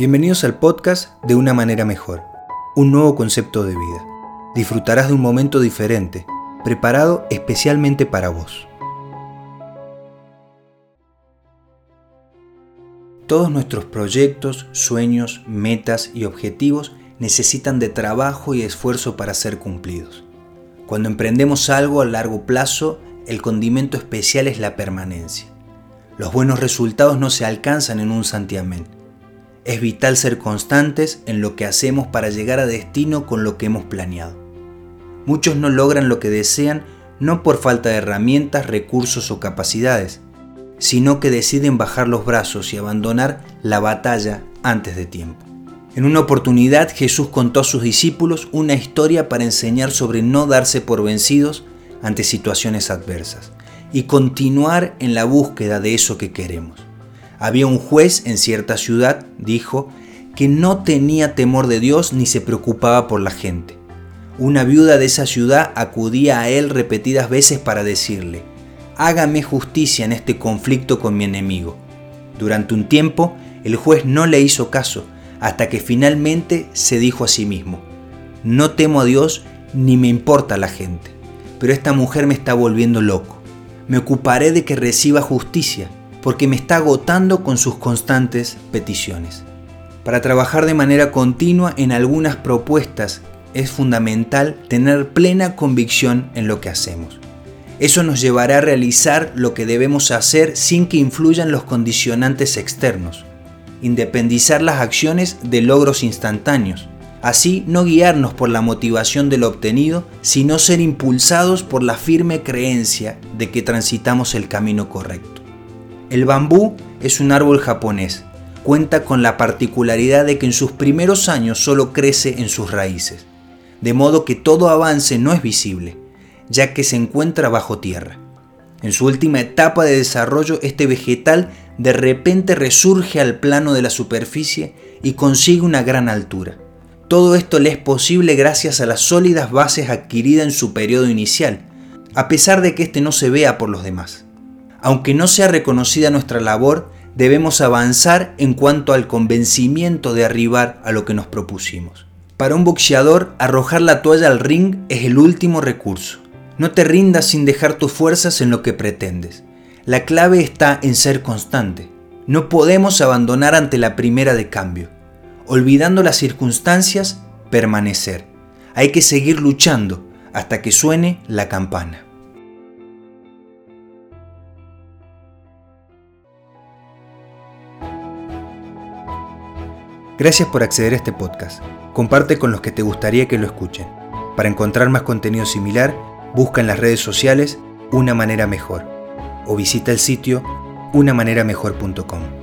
Bienvenidos al podcast de Una manera mejor, un nuevo concepto de vida. Disfrutarás de un momento diferente, preparado especialmente para vos. Todos nuestros proyectos, sueños, metas y objetivos necesitan de trabajo y esfuerzo para ser cumplidos. Cuando emprendemos algo a largo plazo, el condimento especial es la permanencia. Los buenos resultados no se alcanzan en un santiamén es vital ser constantes en lo que hacemos para llegar a destino con lo que hemos planeado. Muchos no logran lo que desean no por falta de herramientas, recursos o capacidades, sino que deciden bajar los brazos y abandonar la batalla antes de tiempo. En una oportunidad Jesús contó a sus discípulos una historia para enseñar sobre no darse por vencidos ante situaciones adversas y continuar en la búsqueda de eso que queremos. Había un juez en cierta ciudad, dijo, que no tenía temor de Dios ni se preocupaba por la gente. Una viuda de esa ciudad acudía a él repetidas veces para decirle, hágame justicia en este conflicto con mi enemigo. Durante un tiempo, el juez no le hizo caso, hasta que finalmente se dijo a sí mismo, no temo a Dios ni me importa la gente, pero esta mujer me está volviendo loco. Me ocuparé de que reciba justicia porque me está agotando con sus constantes peticiones. Para trabajar de manera continua en algunas propuestas es fundamental tener plena convicción en lo que hacemos. Eso nos llevará a realizar lo que debemos hacer sin que influyan los condicionantes externos. Independizar las acciones de logros instantáneos. Así no guiarnos por la motivación de lo obtenido, sino ser impulsados por la firme creencia de que transitamos el camino correcto. El bambú es un árbol japonés. Cuenta con la particularidad de que en sus primeros años solo crece en sus raíces, de modo que todo avance no es visible, ya que se encuentra bajo tierra. En su última etapa de desarrollo, este vegetal de repente resurge al plano de la superficie y consigue una gran altura. Todo esto le es posible gracias a las sólidas bases adquiridas en su periodo inicial, a pesar de que éste no se vea por los demás. Aunque no sea reconocida nuestra labor, debemos avanzar en cuanto al convencimiento de arribar a lo que nos propusimos. Para un boxeador, arrojar la toalla al ring es el último recurso. No te rindas sin dejar tus fuerzas en lo que pretendes. La clave está en ser constante. No podemos abandonar ante la primera de cambio. Olvidando las circunstancias, permanecer. Hay que seguir luchando hasta que suene la campana. Gracias por acceder a este podcast. Comparte con los que te gustaría que lo escuchen. Para encontrar más contenido similar, busca en las redes sociales Una Manera Mejor o visita el sitio unamaneramejor.com.